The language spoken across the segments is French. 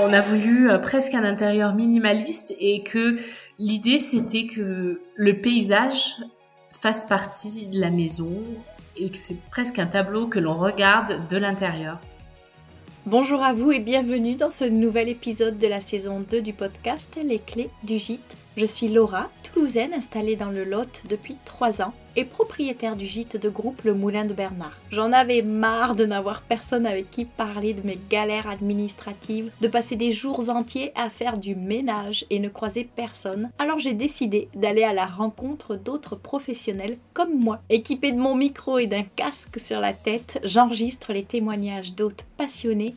On a voulu euh, presque un intérieur minimaliste et que l'idée c'était que le paysage fasse partie de la maison et que c'est presque un tableau que l'on regarde de l'intérieur. Bonjour à vous et bienvenue dans ce nouvel épisode de la saison 2 du podcast Les clés du gîte. Je suis Laura, toulousaine installée dans le Lot depuis 3 ans et propriétaire du gîte de groupe Le Moulin de Bernard. J'en avais marre de n'avoir personne avec qui parler de mes galères administratives, de passer des jours entiers à faire du ménage et ne croiser personne. Alors j'ai décidé d'aller à la rencontre d'autres professionnels comme moi. Équipée de mon micro et d'un casque sur la tête, j'enregistre les témoignages d'hôtes passionnés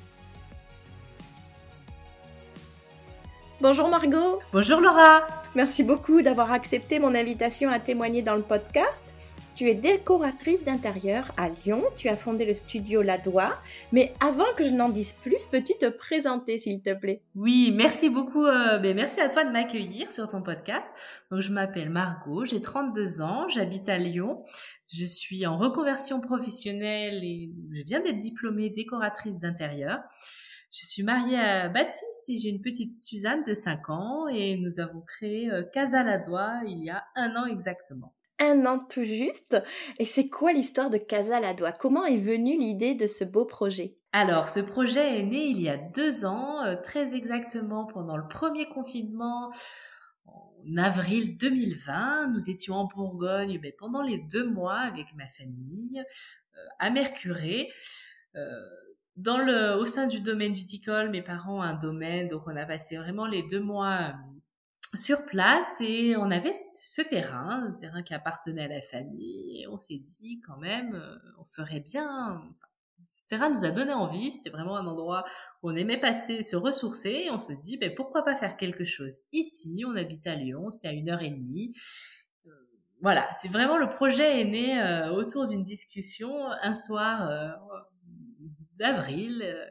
Bonjour Margot. Bonjour Laura. Merci beaucoup d'avoir accepté mon invitation à témoigner dans le podcast. Tu es décoratrice d'intérieur à Lyon, tu as fondé le studio Ladois, mais avant que je n'en dise plus, peux-tu te présenter s'il te plaît? Oui, merci beaucoup, euh, ben, merci à toi de m'accueillir sur ton podcast. Donc je m'appelle Margot, j'ai 32 ans, j'habite à Lyon, je suis en reconversion professionnelle et je viens d'être diplômée décoratrice d'intérieur. Je suis mariée à Baptiste et j'ai une petite Suzanne de 5 ans et nous avons créé euh, Casa Ladois il y a un an exactement. Un an tout juste. Et c'est quoi l'histoire de Casa Ladois Comment est venue l'idée de ce beau projet? Alors, ce projet est né il y a deux ans, euh, très exactement pendant le premier confinement, en avril 2020. Nous étions en Bourgogne mais pendant les deux mois avec ma famille, euh, à Mercurey dans le, au sein du domaine viticole, mes parents ont un domaine, donc on a passé vraiment les deux mois euh, sur place et on avait ce terrain, un terrain qui appartenait à la famille et on s'est dit quand même, euh, on ferait bien. ce terrain nous a donné envie, c'était vraiment un endroit où on aimait passer, se ressourcer et on se dit, ben, pourquoi pas faire quelque chose ici, on habite à Lyon, c'est à une heure et demie. Euh, voilà, c'est vraiment le projet est né autour d'une discussion un soir d'avril. Euh,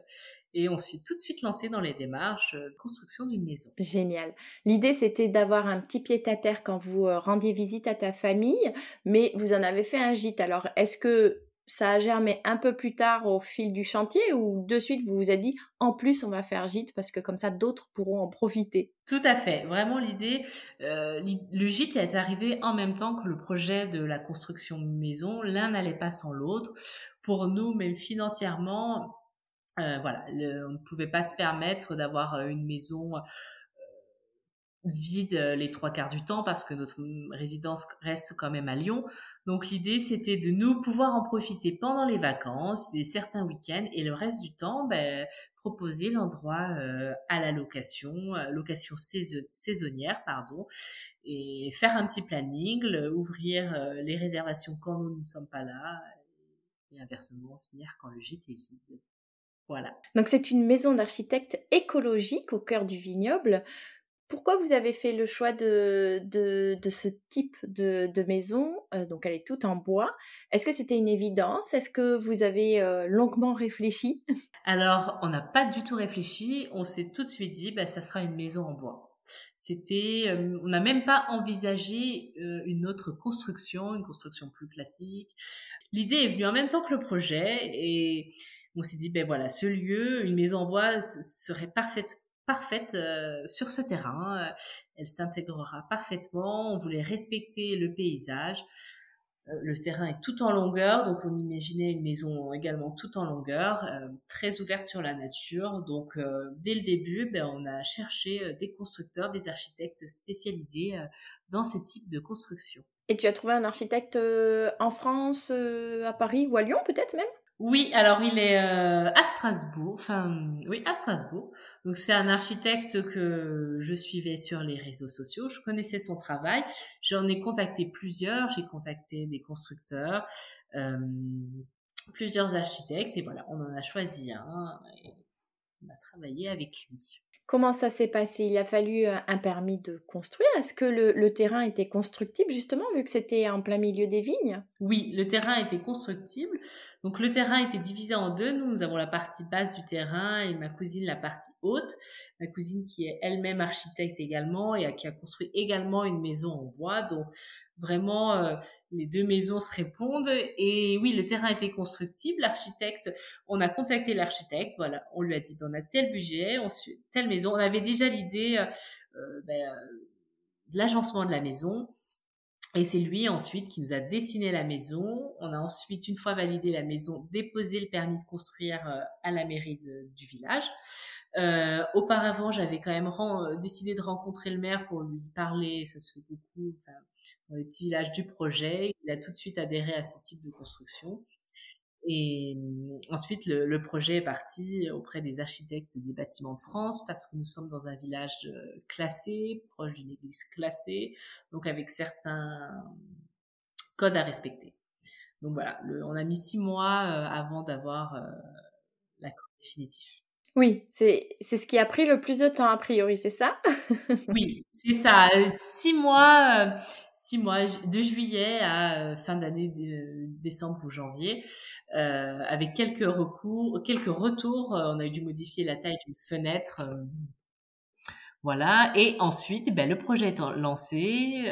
et on s'est tout de suite lancé dans les démarches de construction d'une maison. Génial. L'idée, c'était d'avoir un petit pied-à-terre quand vous euh, rendiez visite à ta famille, mais vous en avez fait un gîte. Alors, est-ce que ça a germé un peu plus tard au fil du chantier ou de suite vous vous êtes dit en plus on va faire gîte parce que comme ça d'autres pourront en profiter Tout à fait. Vraiment l'idée, euh, le gîte est arrivé en même temps que le projet de la construction maison. L'un n'allait pas sans l'autre pour nous, même financièrement, euh, voilà, on ne pouvait pas se permettre d'avoir euh, une maison vide les trois quarts du temps parce que notre résidence reste quand même à Lyon. Donc l'idée c'était de nous pouvoir en profiter pendant les vacances et certains week-ends et le reste du temps ben, proposer l'endroit à la location, location saisonnière pardon, et faire un petit planning, ouvrir les réservations quand nous ne sommes pas là et inversement finir quand le gîte est vide. Voilà. Donc c'est une maison d'architecte écologique au cœur du vignoble. Pourquoi vous avez fait le choix de, de, ce type de, de maison? Euh, Donc elle est toute en bois. Est-ce que c'était une évidence? Est-ce que vous avez euh, longuement réfléchi? Alors on n'a pas du tout réfléchi. On s'est tout de suite dit, bah, ça sera une maison en bois. C'était, on n'a même pas envisagé euh, une autre construction, une construction plus classique. L'idée est venue en même temps que le projet et on s'est dit, ben voilà, ce lieu, une maison en bois serait parfaite, parfaite euh, sur ce terrain. Elle s'intégrera parfaitement. On voulait respecter le paysage. Euh, le terrain est tout en longueur, donc on imaginait une maison également tout en longueur, euh, très ouverte sur la nature. Donc euh, dès le début, ben, on a cherché des constructeurs, des architectes spécialisés dans ce type de construction. Et tu as trouvé un architecte en France, à Paris ou à Lyon peut-être même? Oui, alors il est euh, à Strasbourg, enfin oui à Strasbourg. Donc c'est un architecte que je suivais sur les réseaux sociaux. Je connaissais son travail. J'en ai contacté plusieurs. J'ai contacté des constructeurs, euh, plusieurs architectes et voilà, on en a choisi un et on a travaillé avec lui. Comment ça s'est passé? Il a fallu un permis de construire. Est-ce que le, terrain était constructible justement vu que c'était en plein milieu des vignes? Oui, le terrain était constructible. Donc le terrain était divisé en deux. Nous, avons la partie basse du terrain et ma cousine la partie haute. Ma cousine qui est elle-même architecte également et qui a construit également une maison en bois. Vraiment, euh, les deux maisons se répondent. Et oui, le terrain était constructible. L'architecte, on a contacté l'architecte. Voilà, on lui a dit, ben, on a tel budget, on telle maison. On avait déjà l'idée euh, euh ben, euh, de l'agencement de la maison. Et c'est lui ensuite qui nous a dessiné la maison. On a ensuite, une fois validé la maison, déposé le permis de construire euh, à la mairie du village. Euh, auparavant, j'avais quand même euh, décidé de rencontrer le maire pour lui parler, ça se fait beaucoup dans les petits villages du projet. Il a tout de suite adhéré à ce type de construction. Et euh, ensuite, le, projet est parti auprès des architectes des bâtiments de France parce que nous sommes dans un village euh, classé, proche d'une église classée, donc avec certains codes à respecter. Donc voilà, on a mis six mois euh, avant d'avoir l'accord définitif. Oui, c'est ce qui a pris le plus de temps a priori, c'est ça? Oui, c'est ça. Six mois, mois, de juillet à euh, fin d'année décembre ou janvier, euh, avec quelques recours, quelques retours. Euh, on a dû modifier la taille d'une fenêtre. voilà. Et ensuite, ben, le projet est lancé.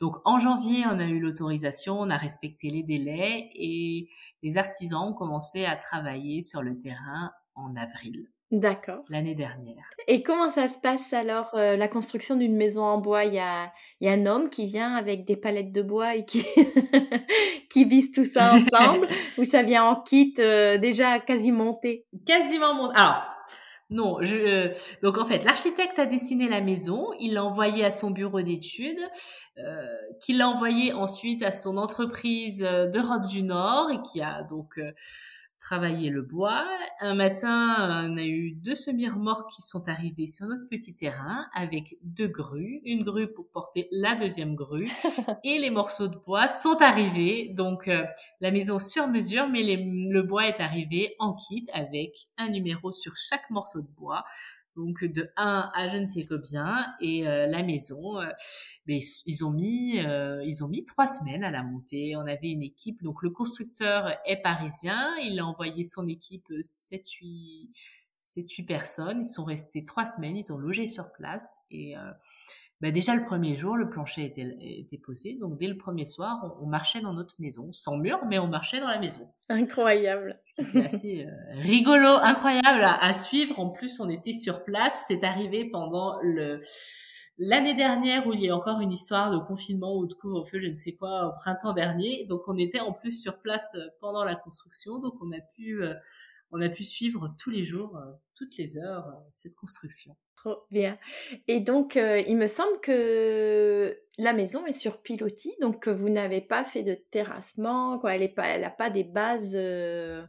donc en janvier, on a eu l'autorisation, on a respecté les délais et les artisans ont commencé à travailler sur le terrain en avril. D'accord. L'année dernière. Et comment ça se passe alors, euh, la construction d'une maison en bois? Il y a, y a, un homme qui vient avec des palettes de bois et qui, qui vise tout ça ensemble? Ou ça vient en kit euh, déjà quasi monté? Quasiment monté. Alors, non, je, euh, donc en fait, l'architecte a dessiné la maison, il l'a envoyé à son bureau d'études, euh, qui l'a envoyé ensuite à son entreprise d'Europe du Nord et qui a donc travailler le bois. Un matin, on a eu deux semi-remorques qui sont arrivées sur notre petit terrain avec deux grues, une grue pour porter la deuxième grue et les morceaux de bois sont arrivés. Donc euh, la maison sur mesure, mais le bois est arrivé en kit avec un numéro sur chaque morceau de bois donc de 1 à je ne sais combien et euh, la maison euh, mais ils ont mis euh, ils ont mis trois semaines à la monter. On avait une équipe donc le constructeur est parisien il a envoyé son équipe 7 8 7 8 personnes. Ils sont restés trois semaines ils ont logé sur place et bah déjà le premier jour, le plancher était, était posé. Donc dès le premier soir, on, marchait dans notre maison, sans mur, mais on marchait dans la maison. Incroyable. C'était assez euh, rigolo, incroyable à, suivre. En plus, on était sur place. C'est arrivé pendant le l'année dernière où il y a encore une histoire de confinement ou de couvre-feu, je ne sais quoi, au printemps dernier. Donc on était en plus sur place euh, pendant la construction. Donc on a pu euh, on a pu suivre tous les jours, toutes les heures, cette construction. Trop bien. Et donc, euh, il me semble que la maison est sur pilotis, donc vous n'avez pas fait de terrassement, quoi. Elle n'a pas des bases, euh,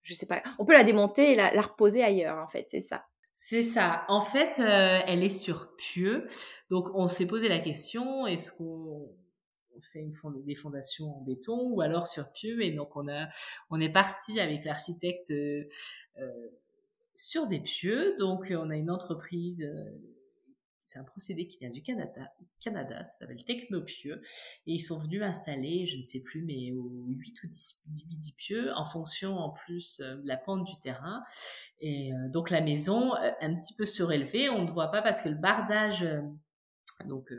je sais pas. On peut la démonter et la, reposer ailleurs, en fait, c'est ça. C'est ça. En fait, euh, elle est sur pieux. Donc, on s'est posé la question est-ce qu'on fait une des fondations en béton ou alors sur pieux? Et donc, on a, on est parti avec l'architecte sur des pieux. Donc, euh, on a une entreprise, euh, c'est un procédé qui vient du Canada, Canada ça s'appelle Technopieux. Et ils sont venus installer, je ne sais plus, mais 8 ou 10, 10 pieux en fonction en plus euh, de la pente du terrain. Et donc, la maison, un petit peu surélevée, on ne voit pas parce que le bardage, donc,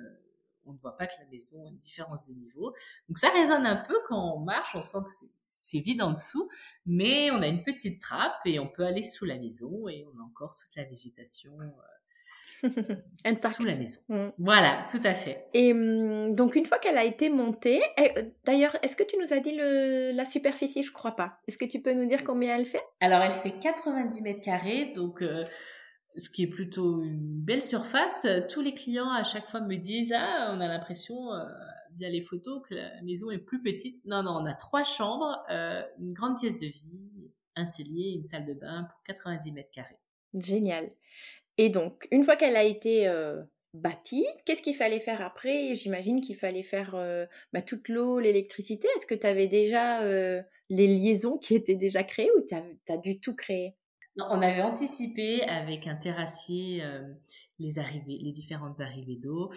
on ne voit pas que la maison a une différence de niveau. Donc ça résonne un peu quand on marche, on sent que c'est c'est vide en dessous, mais on a une petite trappe et on peut aller sous la maison et on a encore toute la végétation euh, sous la maison. Mm. Voilà, tout à fait. Et mm, donc une fois qu'elle a été montée, euh, d'ailleurs, est-ce que tu nous as dit le, la superficie? Je crois pas. Est-ce que tu peux nous dire combien elle fait? Alors elle fait 90 mètres carrés, donc euh, ce qui est plutôt une belle surface. Tous les clients à chaque fois me disent ah on a l'impression via les photos que la maison est plus petite. Non, non, on a trois chambres, une grande pièce de vie, un cellier, une salle de bain pour 90 mètres carrés. Génial. Et donc, une fois qu'elle a été bâtie, qu'est-ce qu'il fallait faire après? J'imagine qu'il fallait faire bah, toute l'eau, l'électricité. Est-ce que tu avais déjà les liaisons qui étaient déjà créées ou tu as, dû tout créer on avait anticipé avec un terrassier les arrivées, les différentes arrivées d'eau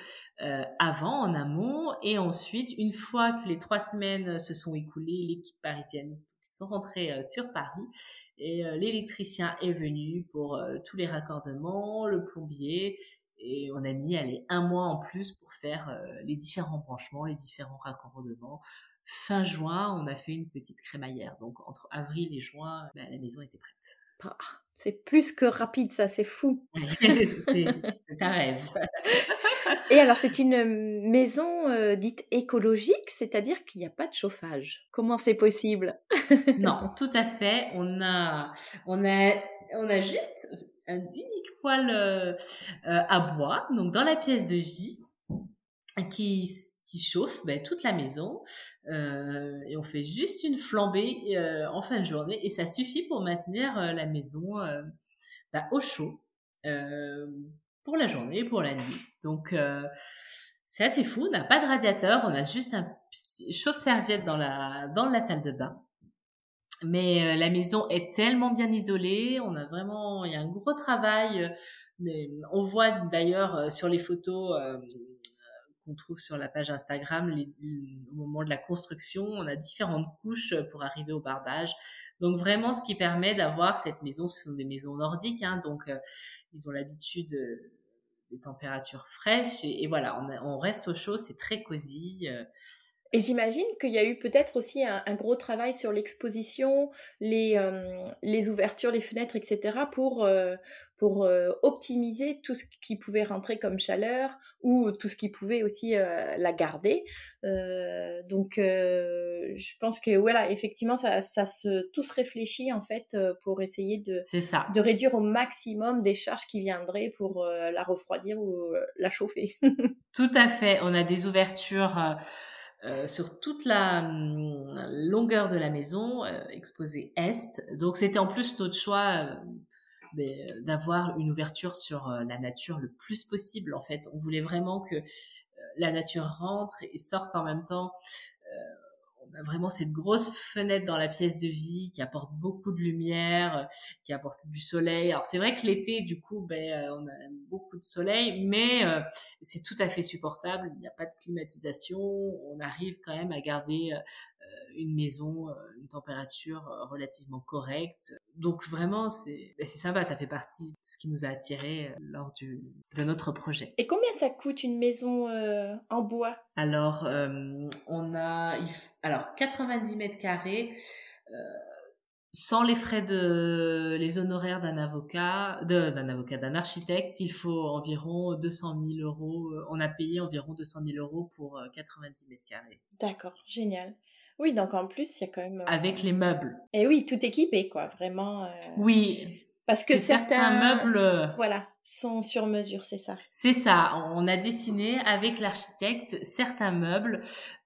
avant, en amont, et ensuite, une fois que les trois semaines se sont écoulées, l'équipe parisienne sont rentrés sur Paris et l'électricien est venu pour tous les raccordements, le plombier et on a mis allez, un mois en plus pour faire les différents branchements, les différents raccordements. Fin juin, on a fait une petite crémaillère. Donc entre avril et juin, bah, la maison était prête. Ah, c'est plus que rapide, ça, c'est fou. c'est un rêve. Et alors, c'est une maison euh, dite écologique, c'est-à-dire qu'il n'y a pas de chauffage. Comment c'est possible? Non, tout à fait. On a, on a, on a juste un unique poêle euh, euh, à bois, donc dans la pièce de vie, qui qui chauffe ben, toute la maison euh, et on fait juste une flambée euh, en fin de journée et ça suffit pour maintenir euh, la maison ben, au chaud pour la journée et pour la nuit. Donc c'est assez fou, on n'a pas de radiateur, on a juste un chauffe-serviette dans la, dans la salle de bain. Mais la maison est tellement bien isolée, on a vraiment, il y a un gros travail. mais on voit d'ailleurs sur les photos qu'on trouve sur la page Instagram, au moment de la construction, on a différentes couches pour arriver au bardage. Donc vraiment, ce qui permet d'avoir cette maison, ce sont des maisons nordiques, hein, donc euh, ils ont l'habitude euh, des températures fraîches et, voilà, on, reste au chaud, c'est très cosy. Euh, et j'imagine qu'il y a eu peut-être aussi un, gros travail sur l'exposition, les, euh, les ouvertures, les fenêtres, etc. pour, euh, pour euh, optimiser tout ce qui pouvait rentrer comme chaleur ou tout ce qui pouvait aussi la garder. donc, je pense que voilà, effectivement, ça, ça se, tout se réfléchit en fait pour essayer de, ça. de réduire au maximum des charges qui viendraient pour la refroidir ou la chauffer. tout à fait. On a des ouvertures euh, sur toute la hum, longueur de la maison, euh, exposée est. Donc c'était en plus notre choix euh, d'avoir une ouverture sur la nature le plus possible. En fait, on voulait vraiment que la nature rentre et sorte en même temps vraiment cette grosse fenêtre dans la pièce de vie qui apporte beaucoup de lumière, euh, qui apporte du soleil. Alors c'est vrai que l'été, du coup, ben, euh, on a beaucoup de soleil, mais euh, c'est tout à fait supportable. Il n'y a pas de climatisation. On arrive quand même à garder une maison, une température relativement correcte. Donc vraiment, c'est ben, sympa, ça fait partie de ce qui nous a attirés lors du, de notre projet. Et combien ça coûte une maison en bois? Alors, on a alors 90 mètres carrés. sans les frais de les honoraires d'un avocat, d'un avocat, d'un architecte, il faut environ 200 000 euros. On a payé environ 200 000 euros pour 90 mètres carrés. D'accord, génial. Oui, donc en plus, il y a quand même. Avec les meubles. Et oui, tout équipé, quoi, vraiment. Euh, oui. Parce que, certains, meubles. Euh, voilà, sont sur mesure, c'est ça. C'est ça. On a dessiné avec l'architecte certains meubles.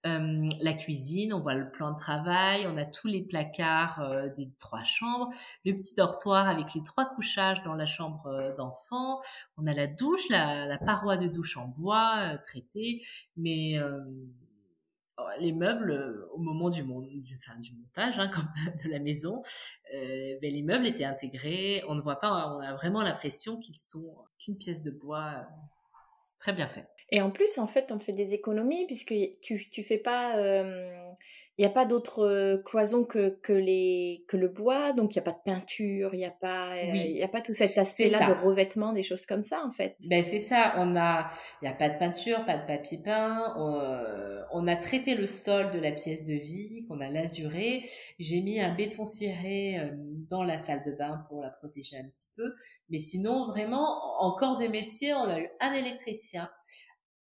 Euh, la cuisine, on voit le plan de travail, on a tous les placards des trois chambres, le petit dortoir avec les trois couchages dans la chambre d'enfant. On a la douche, la, la, paroi de douche en bois traitée, mais les meubles, euh, au moment du, montage hein, de la maison, euh, ben, les meubles étaient intégrés. On ne voit pas, on a vraiment l'impression qu'ils sont qu'une pièce de bois. C'est très bien fait. Et en plus, en fait, on fait des économies puisque tu, tu fais pas, euh, il n'y a pas d'autre euh, cloison que, que, les, que le bois, donc il n'y a pas de peinture, il n'y a, pas, euh, a pas tout cet aspect-là de revêtement, des choses comme ça en fait. Ben c'est ça, on a, il n'y a pas de peinture, pas de papier peint, on, euh, on, a traité le sol de la pièce de vie, qu'on a lasuré, j'ai mis un béton ciré dans la salle de bain pour la protéger un petit peu, mais sinon vraiment, en corps de métier, on a eu un électricien,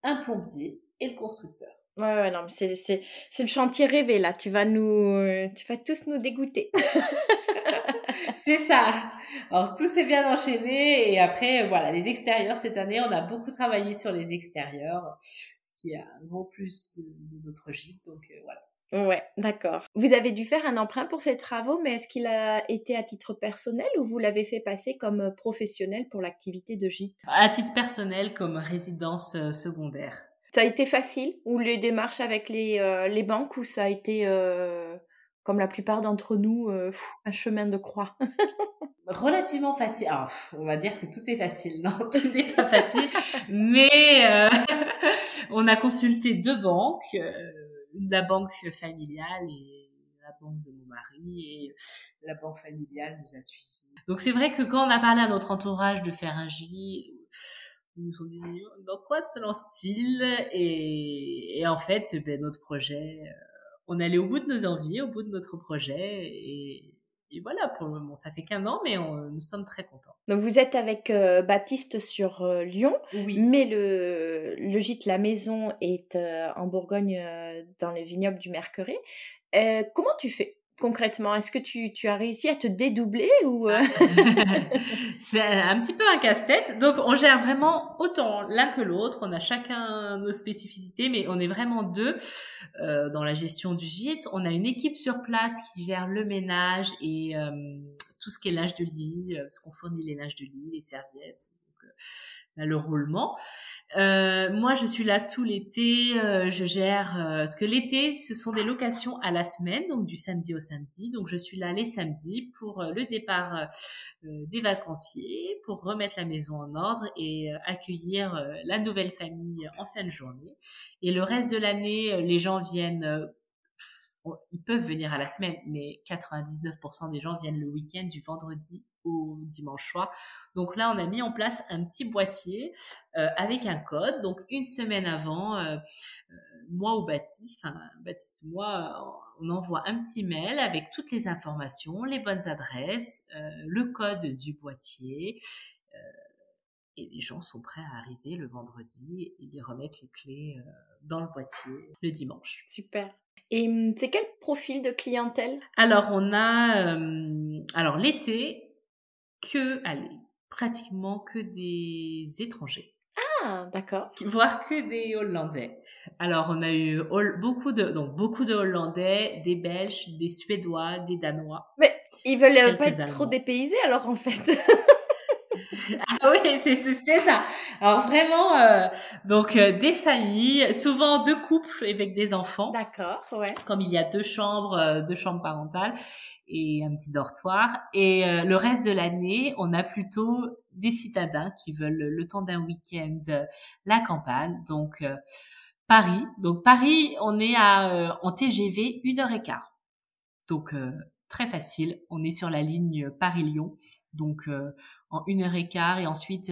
un plombier et le constructeur. Ouais, ouais, non, mais c'est, c'est, c'est le chantier rêvé, là. Tu vas nous, euh, tu vas tous nous dégoûter. c'est ça. Alors, tout s'est bien enchaîné. Et après, voilà, les extérieurs, cette année, on a beaucoup travaillé sur les extérieurs. qui est un gros plus de, notre gîte. Donc voilà. Ouais, d'accord. Vous avez dû faire un emprunt pour ces travaux, mais est-ce qu'il a été à titre personnel ou vous l'avez fait passer comme professionnel pour l'activité de gîte? À titre personnel, comme résidence secondaire. Ça a été facile ou les démarches avec les, les banques ou ça a été comme la plupart d'entre nous, euh, un chemin de croix? Relativement facile. On va dire que tout est facile. Non, tout n'est pas facile. mais euh, on a consulté deux banques, euh, la banque familiale et la banque de mon mari. Et la banque familiale nous a suivis. Donc c'est vrai que quand on a parlé à notre entourage de faire un J, ils nous ont dit dans quoi se lance-t-il? Et, et, en fait, ben, notre projet on allait au bout de nos envies, au bout de notre projet. Et, voilà, pour le moment, ça fait qu'un an, mais nous sommes très contents. Donc vous êtes avec euh, Baptiste sur euh, Lyon, oui. mais le, le gîte La Maison est euh, en Bourgogne, dans les vignobles du Mercuré. comment tu fais? Concrètement Est-ce que tu, tu, as réussi à te dédoubler ou euh? C'est un petit peu un casse-tête. Donc on gère vraiment autant l'un que l'autre. On a chacun nos spécificités, mais on est vraiment deux euh, dans la gestion du gîte. On a une équipe sur place qui gère le ménage et euh, tout ce qui est linge de lit, ce qu'on fournit les linges de lit, les serviettes. Donc, le roulement. Euh, moi, je suis là tout l'été. Euh, je gère euh, parce que l'été, ce sont des locations à la semaine, donc du samedi au samedi. Donc, je suis là les samedis pour le départ des vacanciers, pour remettre la maison en ordre et accueillir la nouvelle famille en fin de journée. Et le reste de l'année, les gens viennent ils peuvent venir à la semaine, mais 99% des gens viennent le week-end du vendredi au dimanche soir. Donc là, on a mis en place un petit boîtier euh, avec un code. Donc une semaine avant, euh, euh, moi ou Baptiste, enfin Baptiste ou moi, on envoie un petit mail avec toutes les informations, les bonnes adresses, le code du boîtier. et les gens sont prêts à arriver le vendredi et ils remettent les clés dans le boîtier le dimanche. Super. Et hum, c'est quel profil de clientèle? Alors on a, alors l'été, que, allez, pratiquement que des étrangers. Ah, d'accord. Voire que des Hollandais. Alors, on a eu beaucoup de, donc beaucoup de Hollandais, des Belges, des Suédois, des Danois. Mais ils veulent pas être trop dépaysés, alors en fait. ah oui, c'est ça. Alors vraiment, euh, donc euh, des familles, souvent deux couples avec des enfants. D'accord, ouais. Comme il y a deux chambres, euh, deux chambres parentales et un petit dortoir. Et euh, le reste de l'année, on a plutôt des citadins qui veulent le temps d'un week-end la campagne. Donc Paris. Donc Paris, on est à en TGV une heure et quart. Donc très facile. On est sur la ligne Paris-Lyon. Donc en une heure et quart et ensuite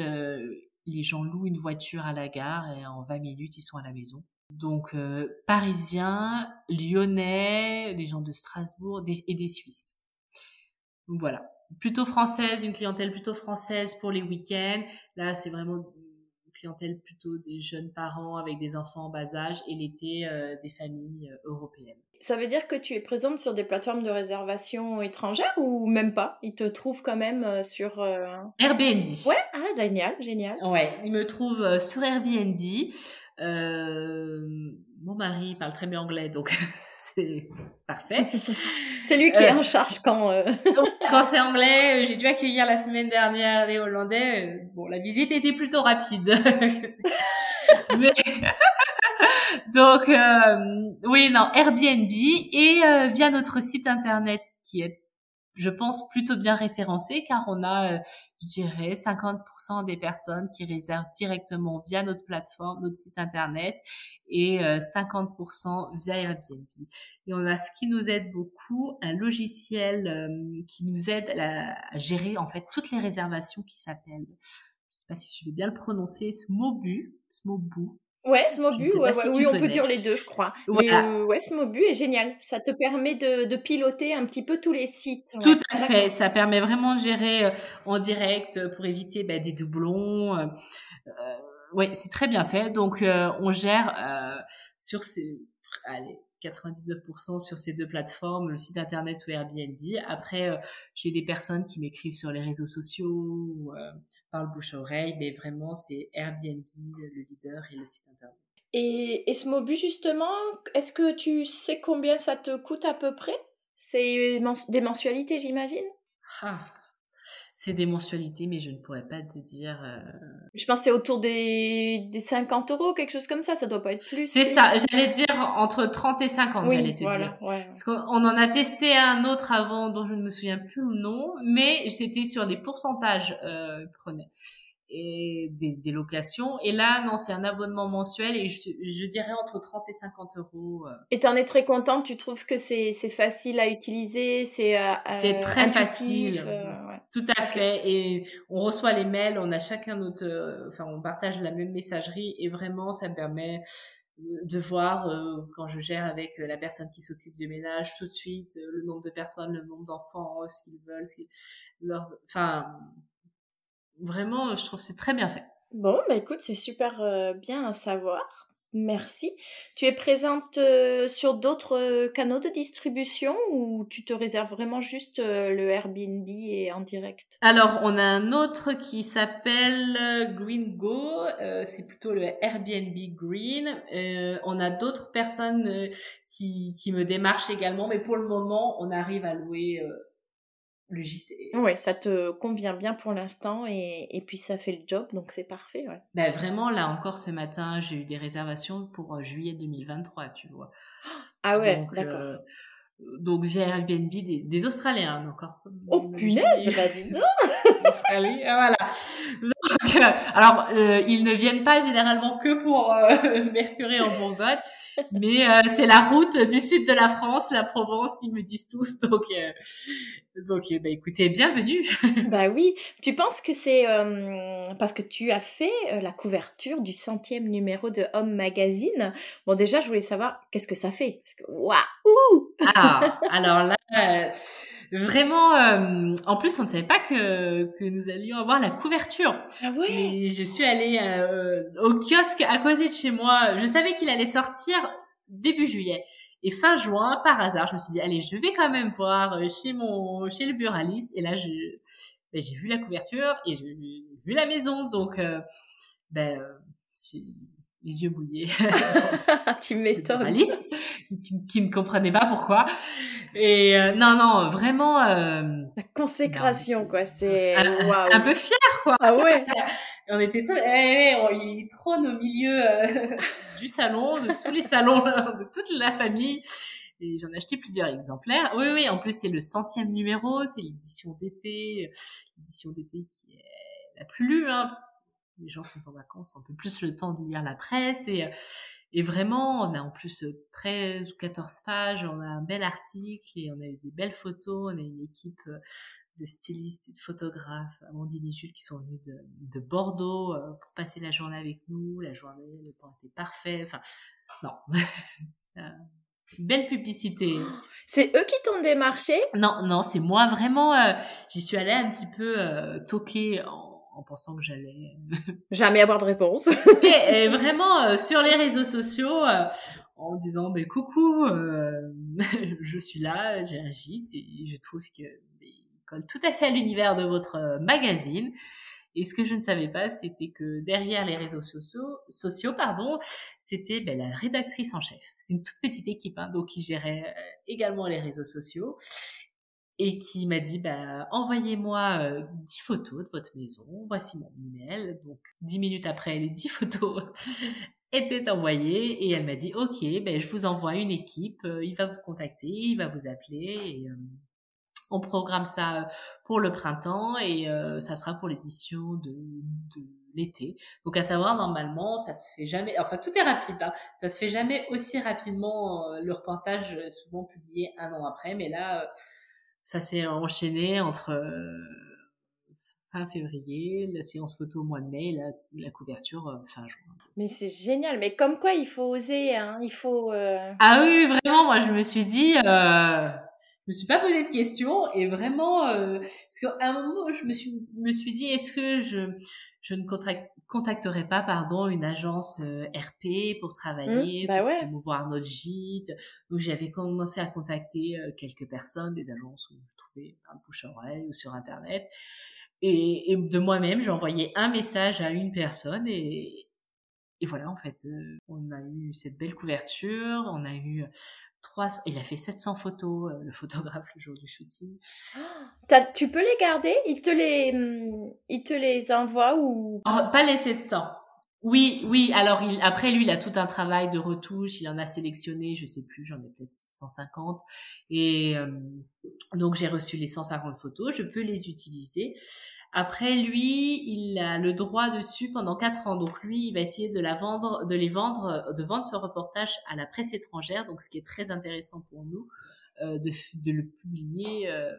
les gens louent une voiture à la gare et en 20 minutes ils sont à la maison. Donc euh, parisiens, lyonnais, les gens de Strasbourg et des Suisses. Donc voilà, plutôt française, une clientèle plutôt française pour les week-ends. Là, c'est vraiment clientèle plutôt des jeunes parents avec des enfants en bas âge et l'été euh, des familles euh, européennes. Ça veut dire que tu es présente sur des plateformes de réservation étrangères ou même pas? Ils te trouvent quand même sur Airbnb. Ouais, ah génial, génial. Ouais, ils me trouvent sur Airbnb. Euh, mon mari parle très bien anglais, donc c'est parfait. c'est lui qui est en euh, charge quand. Euh, quand c'est anglais, j'ai dû accueillir la semaine dernière les Hollandais. Bon, la visite était plutôt rapide. Mais... donc oui, non, Airbnb et via notre site internet qui est je pense, plutôt bien référencé car on a, euh, je dirais, 50% des personnes qui réservent directement via notre plateforme, notre site internet et 50% euh, via Airbnb. Et on a ce qui nous aide beaucoup, un logiciel euh, qui nous aide à, gérer en fait toutes les réservations qui s'appellent, je sais pas si je vais bien le prononcer, Smobu, Smobu, Ouais, Smobu, ouais, oui, on peut dire les deux, je crois. Voilà. Mais, ouais, Smobu est génial. Ça te permet de, de, piloter un petit peu tous les sites. Tout à fait. Ça permet vraiment de gérer euh, en direct euh, pour éviter bah, des doublons. Euh, euh, ouais, c'est très bien fait. Donc, on gère euh, sur ces, allez, 99% sur ces deux plateformes, le site internet ou Airbnb. Après, euh, j'ai des personnes qui m'écrivent sur les réseaux sociaux ou euh, par le bouche à oreille, mais vraiment, c'est Airbnb le leader et le site internet. Et, et ce Mobu, justement, est-ce que tu sais combien ça te coûte à peu près? C'est des mensualités, j'imagine? Ah, c'est des mensualités, mais je ne pourrais pas te dire. Euh, je pense que c'est autour des, des 50 euros, quelque chose comme ça. Ça doit pas être plus. C'est ça. J'allais dire entre 30 et 50, j'allais te dire. Parce qu'on en a testé un autre avant dont je ne me souviens plus le nom, mais c'était sur des pourcentages euh, et des, des, locations. Et là, non, c'est un abonnement mensuel et je, je, dirais entre 30 et 50 euros. Euh. Et tu en es très contente Tu trouves que c'est facile à utiliser C'est euh, c'est très facile. Euh, ouais. Tout à fait. Et on reçoit les mails, on a chacun notre, enfin, on partage la même messagerie et vraiment, ça me permet de voir quand je gère avec la personne qui s'occupe du ménage tout de suite le nombre de personnes, le nombre d'enfants, ce qu'ils veulent, ce qu'ils, leur, enfin vraiment, je trouve c'est très bien fait. Bon, bah écoute, c'est super euh, bien à savoir. Merci. Tu es présente euh, sur d'autres euh, canaux de distribution ou tu te réserves vraiment juste le Airbnb et en direct? Alors, on a un autre qui s'appelle Green Go. c'est plutôt le Airbnb Green. on a d'autres personnes qui, qui me démarchent également, mais pour le moment, on arrive à louer le JT. Oui, ça te convient bien pour l'instant et, et, puis ça fait le job, donc c'est parfait. Ouais. Ben vraiment, là encore ce matin, j'ai eu des réservations pour euh, juillet 2023, tu vois. Ah ouais, d'accord. Euh, donc via Airbnb des, des Australiens encore. Oh punaise, bah dis donc Australie, voilà. Donc, euh, alors, euh, ils ne viennent pas généralement que pour euh, Mercury en Bourgogne, mais c'est la route du sud de la France, la Provence, ils me disent tous. Donc, donc, bah, écoutez, bienvenue. bah oui. Tu penses que c'est parce que tu as fait la couverture du centième numéro de Homme Magazine. Bon, déjà, je voulais savoir qu'est-ce que ça fait? Parce que waouh Ah, alors là vraiment, euh, en plus, on ne savait pas que, que nous allions avoir la couverture. Ah ouais? Et je suis allée euh, au kiosque à côté de chez moi. Je savais qu'il allait sortir début juillet. Et fin juin, par hasard, je me suis dit, allez, je vais quand même voir euh, chez mon, chez le buraliste. Et là, je, ben, j'ai vu la couverture et j'ai vu la maison. Donc, euh, ben, les yeux mouillés. tu m'étonnes. Qui, qui ne comprenait pas pourquoi. Et euh, non, non, vraiment. Euh, La consécration, quoi. C'est un, peu fier, quoi. Ah ouais. on était, eh, eh, oh, il trône au milieu euh, du salon, de tous les salons, de toute la famille. Et j'en ai acheté plusieurs exemplaires. Oui, oui. En plus, c'est le centième numéro, c'est l'édition d'été, l'édition d'été qui est la plus lue. Hein. Les gens sont en vacances, on peut plus le temps de lire la presse et et vraiment, on a en plus 13 ou 14 pages, on a un bel article et on a eu des belles photos, on a une équipe euh, de stylistes et de photographes, Amandine et Jules, qui sont venus de, de, Bordeaux euh, pour passer la journée avec nous. La journée, le temps était parfait. Enfin, non. Belle publicité. C'est eux qui t'ont démarché? Non, non, c'est moi vraiment. Euh, J'y suis allée un petit peu euh, toquer en, en pensant que j'allais jamais avoir de réponse. et, vraiment euh, sur les réseaux sociaux euh, en disant ben coucou, euh, je suis là, j'ai un gîte et je trouve que colle tout à fait à l'univers de votre magazine. Et ce que je ne savais pas, c'était que derrière les réseaux sociaux, sociaux pardon, c'était ben, la rédactrice en chef. C'est une toute petite équipe, hein, donc qui gérait également les réseaux sociaux et qui m'a dit bah envoyez-moi euh, 10 photos de votre maison, voici mon email. Donc 10 minutes après les 10 photos étaient envoyées et elle m'a dit OK, ben je vous envoie une équipe, euh, il va vous contacter, il va vous appeler et euh, on programme ça pour le printemps et euh, ça sera pour l'édition de, de l'été. Donc à savoir normalement ça se fait jamais, enfin tout est rapide, hein, ça se fait jamais aussi rapidement le reportage souvent publié un an après, mais là ça s'est enchaîné entre euh, fin février, la séance photo au mois de mai, la, la couverture euh, fin juin. Mais c'est génial, mais comme quoi il faut oser, hein, il faut. Euh, ah oui, vraiment, moi je me suis dit, euh, me suis pas posé de questions et vraiment, parce qu'à un moment je me suis me suis dit, est-ce que je je ne contacterai pas pardon une agence euh, RP pour travailler, mmh, bah pour promouvoir notre gîte? Donc j'avais commencé à contacter euh, quelques personnes, des agences où je trouvais un bouche à oreille ou sur internet. Et, et de moi-même, j'ai envoyé un message à une personne et, et voilà, en fait, on a eu cette belle couverture, on a eu trois, il a fait 700 photos, le photographe, le jour du shooting. tu peux les garder? Il te les, mmh, il te les envoie ou? Oh, Pas les 700. Oui, oui. Alors il, après lui, il a tout un travail de retouche. Il en a sélectionné, je sais plus, j'en ai peut-être 150. Et donc j'ai reçu les 150 photos. Je peux les utiliser. Après, lui, il a le droit dessus pendant quatre ans. Donc lui, il va essayer de la vendre, de les vendre, de vendre ce reportage à la presse étrangère. Donc ce qui est très intéressant pour nous, euh, de, de, le publier, euh,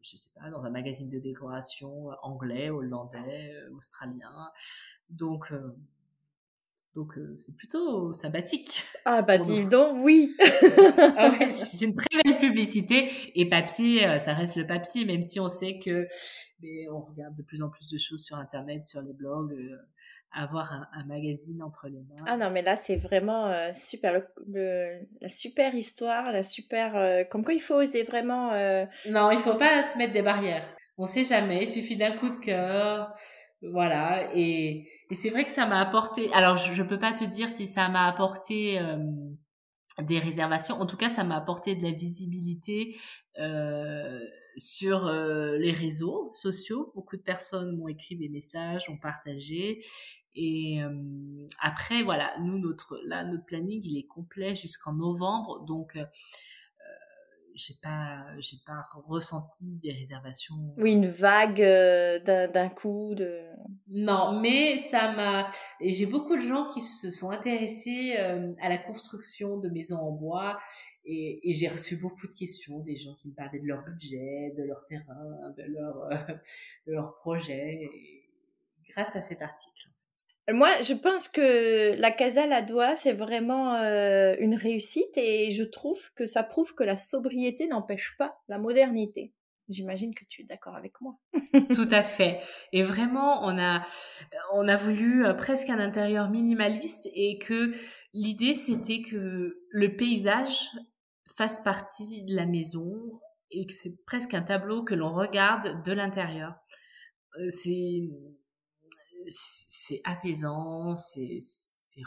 je sais pas, dans un magazine de décoration anglais, hollandais, euh, australien. Donc donc c'est plutôt sympathique. Ah bah dis donc, oui. Ah c'est une très belle publicité et papier, ça reste le papier, même si on sait que mais on regarde de plus en plus de choses sur Internet, sur les blogs. avoir un, magazine entre les mains. Ah non, mais là, c'est vraiment super. Le, la super histoire, la super. comme quoi, il faut oser vraiment. Non, il faut pas se mettre des barrières. On sait jamais, il suffit d'un coup de cœur. Voilà, et, et c'est vrai que ça m'a apporté. Alors, je, ne peux pas te dire si ça m'a apporté des réservations. En tout cas, ça m'a apporté de la visibilité euh, sur euh, les réseaux sociaux. Beaucoup de personnes m'ont écrit des messages, ont partagé. Et euh, après, voilà, nous, notre, là, notre planning, il est complet jusqu'en novembre. Donc, j'ai pas j'ai pas ressenti des réservations. Oui une vague euh, d'un coup de non mais ça m'a et j'ai beaucoup de gens qui se sont intéressés euh, à la construction de maisons en bois et, et j'ai reçu beaucoup de questions des gens qui me parlaient de leur budget de leur terrain de leur euh, de leur projet grâce à cet article moi, je pense que la Casa Ladois, c'est vraiment euh, une réussite et je trouve que ça prouve que la sobriété n'empêche pas la modernité. J'imagine que tu es d'accord avec moi. Tout à fait. Et vraiment, on a, on a voulu euh, presque un intérieur minimaliste et que l'idée, c'était que le paysage fasse partie de la maison et que c'est presque un tableau que l'on regarde de l'intérieur. Euh, c'est, c'est apaisant, c'est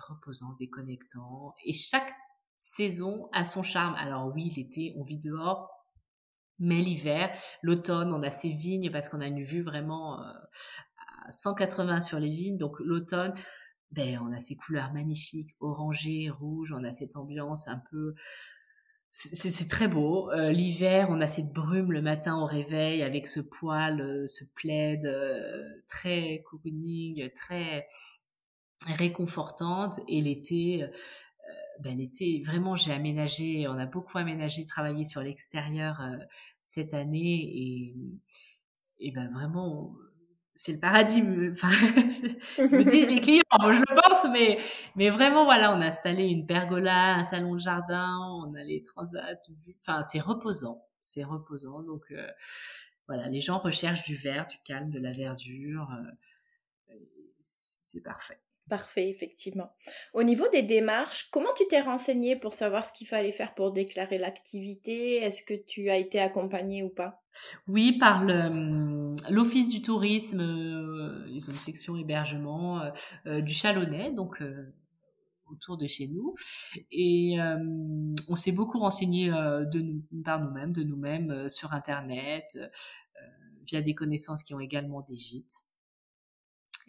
reposant, déconnectant. Et chaque saison a son charme. Alors oui, l'été, on vit dehors, mais l'hiver, l'automne, on a ces vignes parce qu'on a une vue vraiment euh, à 180 sur les vignes. Donc l'automne, ben, on a ces couleurs magnifiques, orangées, rouges, on a cette ambiance un peu c'est très beau. Euh, l'hiver, on a cette brume le matin au réveil avec ce poil, euh, ce plaid euh, très cocooning, très réconfortante. Et l'été, ben l'été, vraiment, j'ai aménagé, on a beaucoup aménagé, travaillé sur l'extérieur cette année et, et ben vraiment, c'est le paradis. Enfin, me disent les clients, je le pense, mais mais vraiment voilà, on a installé une pergola, un salon de jardin, on a les transats, enfin c'est reposant, c'est reposant. Donc euh, voilà, les gens recherchent du vert, du calme, de la verdure, euh, c'est parfait. Parfait, effectivement. Au niveau des démarches, comment tu t'es renseigné pour savoir ce qu'il fallait faire pour déclarer l'activité? Est-ce que tu as été accompagné ou pas? Oui, par hum, l'Office du tourisme, euh, ils ont une section hébergement euh, euh, du Chalonnais, donc autour de chez nous. Et hum, on s'est beaucoup renseigné de par nous-mêmes, de nous-mêmes sur Internet, via des connaissances qui ont également des gîtes.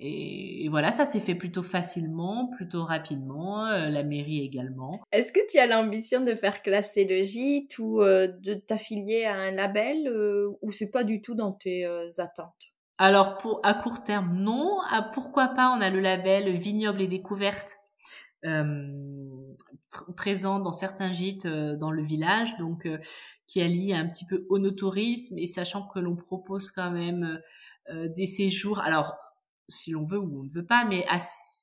Et, voilà, ça s'est fait plutôt facilement, plutôt rapidement, euh, la mairie également. Est-ce que tu as l'ambition de faire classer le gîte ou euh, de t'affilier à un label euh, ou c'est pas du tout dans tes attentes? Alors pour à court terme, non. Ah, pourquoi pas On a le label Vignoble et découverte présent dans certains gîtes dans le village, donc qui allie un petit peu onotourisme et sachant que l'on propose quand même des séjours. Alors si l'on veut ou on ne veut pas, mais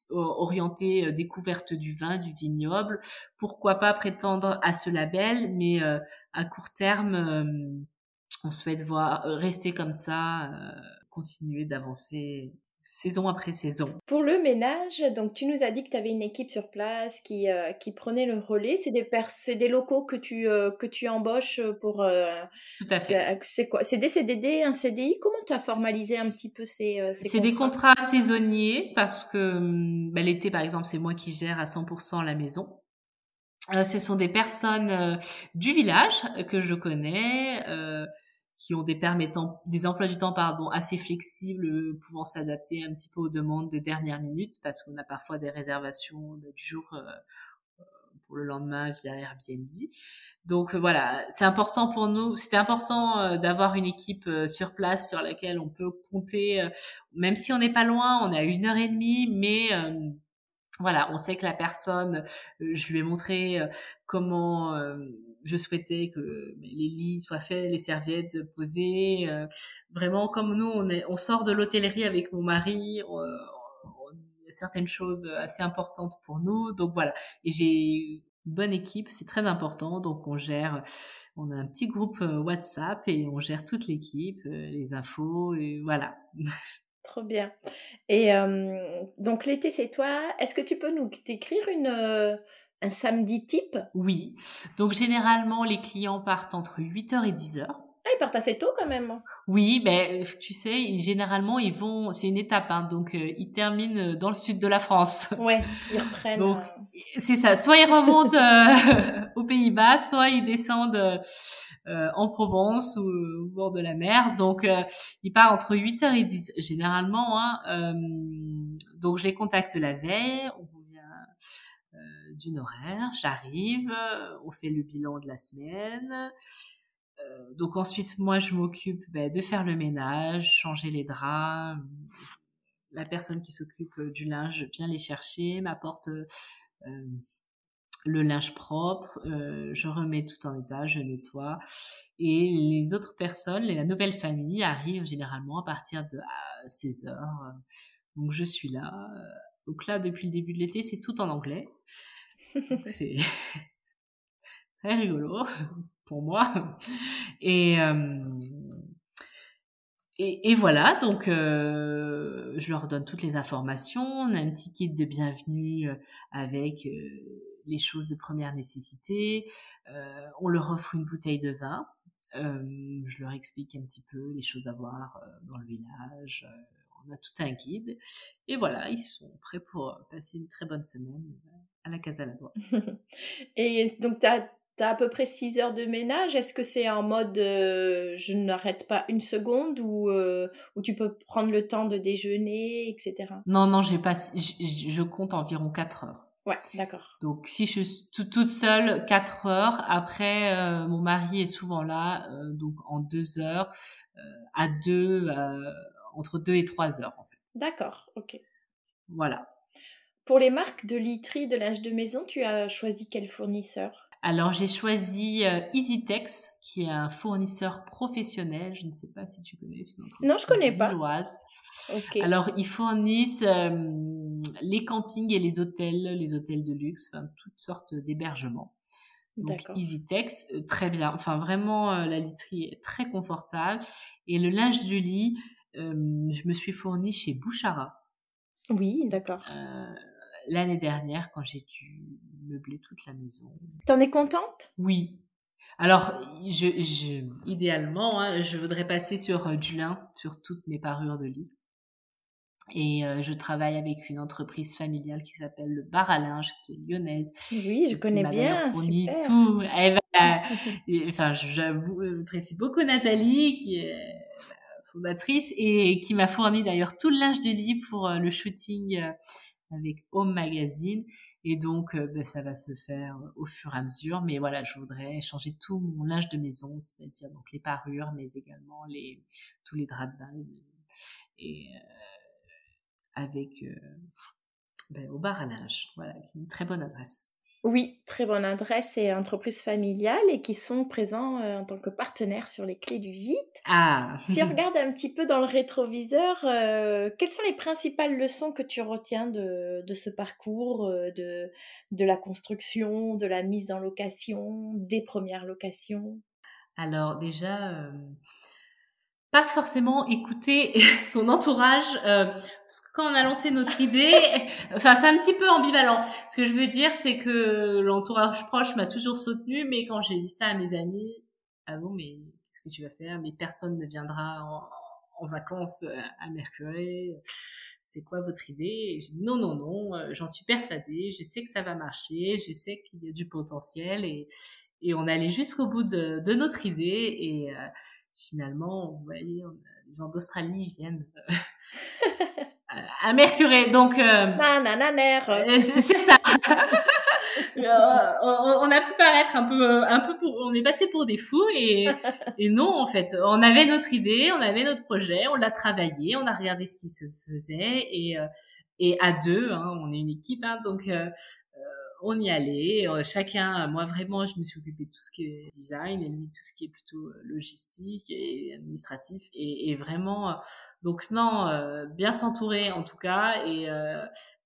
orienté euh, découverte du vin, du vignoble. Pourquoi pas prétendre à ce label, mais euh, à court terme, euh, on souhaite voir rester comme ça, continuer d'avancer saison après saison. Pour le ménage, donc tu nous as dit que tu avais une équipe sur place qui, euh, qui prenait le relais. C'est des, des locaux que tu, euh, que tu embauches pour... Euh, Tout à fait. C'est quoi? C'est des CDD, un CDI Comment tu as formalisé un petit peu ces, ces C'est des contrats? saisonniers parce que hum, bah, l'été, par exemple, c'est moi qui gère à 100% la maison. ce sont des personnes du village que je connais qui ont des permettant des emplois du temps pardon assez flexibles, euh, pouvant s'adapter un petit peu aux demandes de dernière minute parce qu'on a parfois des réservations du jour euh, euh, pour le lendemain via Airbnb. Donc voilà, c'est important pour nous. C'était important d'avoir une équipe sur place sur laquelle on peut compter, même si on n'est pas loin, on est à une heure et demie, mais voilà, on sait que la personne, je lui ai montré comment je souhaitais que les lits soient faits, les serviettes posées. Euh, vraiment, comme nous, on, on sort de l'hôtellerie avec mon mari. On, a certaines choses assez importantes pour nous. Donc voilà. Et j'ai bonne équipe, c'est très important. Donc on gère, on a un petit groupe euh, WhatsApp et on gère toute l'équipe, euh, les infos, et voilà. Trop bien. Et donc l'été, c'est toi. Est-ce que tu peux nous décrire une un samedi type Oui. Donc généralement, les clients partent entre 8h et 10h. Ah, ils partent assez tôt quand même. Oui, mais ben, tu sais, généralement, ils vont, c'est une étape, hein, donc euh, ils terminent dans le sud de la France. Ouais, ils reprennent. donc, euh, c'est ça, soit ils remontent euh, aux Pays-Bas, soit ils descendent en Provence ou au bord de la mer. Donc, ils partent entre 8h et 10 généralement. Hein, donc, je les contacte la veille, on d'une horaire, j'arrive, on fait le bilan de la semaine. Euh, donc ensuite, moi, je m'occupe ben, de faire le ménage, changer les draps. La personne qui s'occupe du linge vient les chercher, m'apporte euh, le linge propre, euh, je remets tout en état, je nettoie. Et les autres personnes, la nouvelle famille arrivent généralement à partir de 16 heures. Donc je suis là. Donc là, depuis le début de l'été, c'est tout en anglais. c'est très rigolo pour moi. Et, euh, et, voilà, donc euh, je leur donne toutes les informations. On a un petit kit de bienvenue euh, avec les choses de première nécessité. on leur offre une bouteille de vin. je leur explique un petit peu les choses à voir dans le village. on a tout un guide. Et voilà, ils sont prêts pour passer une très bonne semaine à la Casa Ladois. Et donc, tu as, à peu près 6 heures de ménage. Est-ce que c'est en mode euh, je n'arrête pas une seconde ou, euh, ou tu peux prendre le temps de déjeuner, etc. Non, non, j'ai pas, je, compte environ 4 heures. Ouais, d'accord. Donc, si je suis toute seule, 4 heures. Après, euh, mon mari est souvent là, donc en 2 heures, à 2, entre 2 et 3 heures, en fait. D'accord, ok. Voilà. Pour les marques de literie de l'âge de maison, tu as choisi quel fournisseur? Alors j'ai choisi euh, EasyTex, qui est un fournisseur professionnel. Je ne sais pas si tu connais ce nom. Non, je connais pas. Alors ils fournissent euh, les campings et les hôtels, les hôtels de luxe, enfin toutes sortes d'hébergements. Donc EasyTex, euh, très bien. Enfin vraiment, la literie est très confortable. Et le linge de lit, je me suis fournie chez Bouchara. Oui, d'accord l'année dernière quand j'ai dû meubler toute la maison. T'en es contente? Oui. Alors, je, idéalement, hein, je voudrais passer sur euh, du lin, sur toutes mes parures de lit. Et euh, je travaille avec une entreprise familiale qui s'appelle le Bar à linge, qui est lyonnaise. Oui, je connais bien. fourni tout. enfin, j'apprécie beaucoup Nathalie, qui est fondatrice et qui m'a fourni d'ailleurs tout le linge de lit pour euh, le shooting avec Home Magazine. Et donc, euh, ben, ça va se faire euh, au fur et à mesure. Mais voilà, je voudrais changer tout mon linge de maison, c'est-à-dire donc les parures, mais également les, tous les draps de bain. Et euh, avec ben, au bar à linge, voilà, une très bonne adresse. Oui, très bonne adresse et entreprise familiale et qui sont présents euh, en tant que partenaires sur les clés du gîte. Ah. si on regarde un petit peu dans le rétroviseur, euh, quelles sont les principales leçons que tu retiens de, ce parcours, euh, de, de la construction, de la mise en location, des premières locations? Alors déjà, pas forcément écouté son entourage euh, quand on a lancé notre idée. enfin, c'est un petit peu ambivalent. Ce que je veux dire, c'est que l'entourage proche m'a toujours soutenu, mais quand j'ai dit ça à mes amis, ah bon, mais qu'est-ce que tu vas faire? Mais personne ne viendra en, en vacances à Mercure. C'est quoi votre idée? Et j'ai dit non, non, non, euh, j'en suis persuadée, je sais que ça va marcher, je sais qu'il y a du potentiel et, et on allait jusqu'au bout de, de, notre idée et euh, finalement, vous voyez, les gens d'Australie viennent euh, à Mercure. Donc, euh, c'est ça. on, a pu paraître un peu, un peu pour, on est passé pour des fous et, et non en fait, on avait notre idée, on avait notre projet, on l'a travaillé, on a regardé ce qui se faisait et et à deux, hein, on est une équipe, hein, donc on y allait. Euh, chacun, moi vraiment, je me suis occupée de tout ce qui est design et lui tout ce qui est plutôt euh, logistique et administratif. Et, vraiment, euh, donc non, bien s'entourer en tout cas et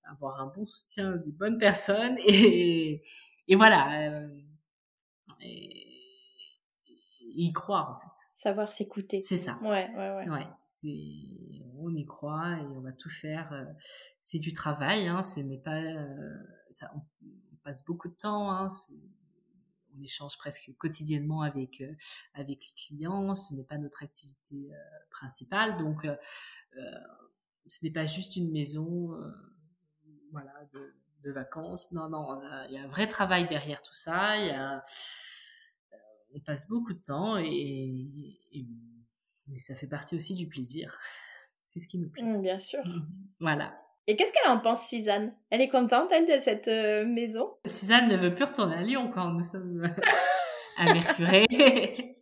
avoir un bon soutien des bonnes personnes et, et voilà. Et, y croire en fait. Savoir s'écouter. C'est ça. Ouais, ouais, ouais. ouais on y croit et on va tout faire. C'est du travail, hein, ce n'est pas, ça, passe beaucoup de temps. Hein, on échange presque quotidiennement avec euh, avec les clients. Ce n'est pas notre activité euh, principale, donc euh, ce n'est pas juste une maison, voilà, de, de, vacances. Non, non, il y a un vrai travail derrière tout ça. Il y a, on passe beaucoup de temps et, mais ça fait partie aussi du plaisir. C'est ce qui nous plaît. Mmh, bien sûr. Voilà. Et qu'est-ce qu'elle en pense, Suzanne? Elle est contente, elle, de cette euh, maison? Suzanne ne veut plus retourner à Lyon quand nous sommes à Mercurey.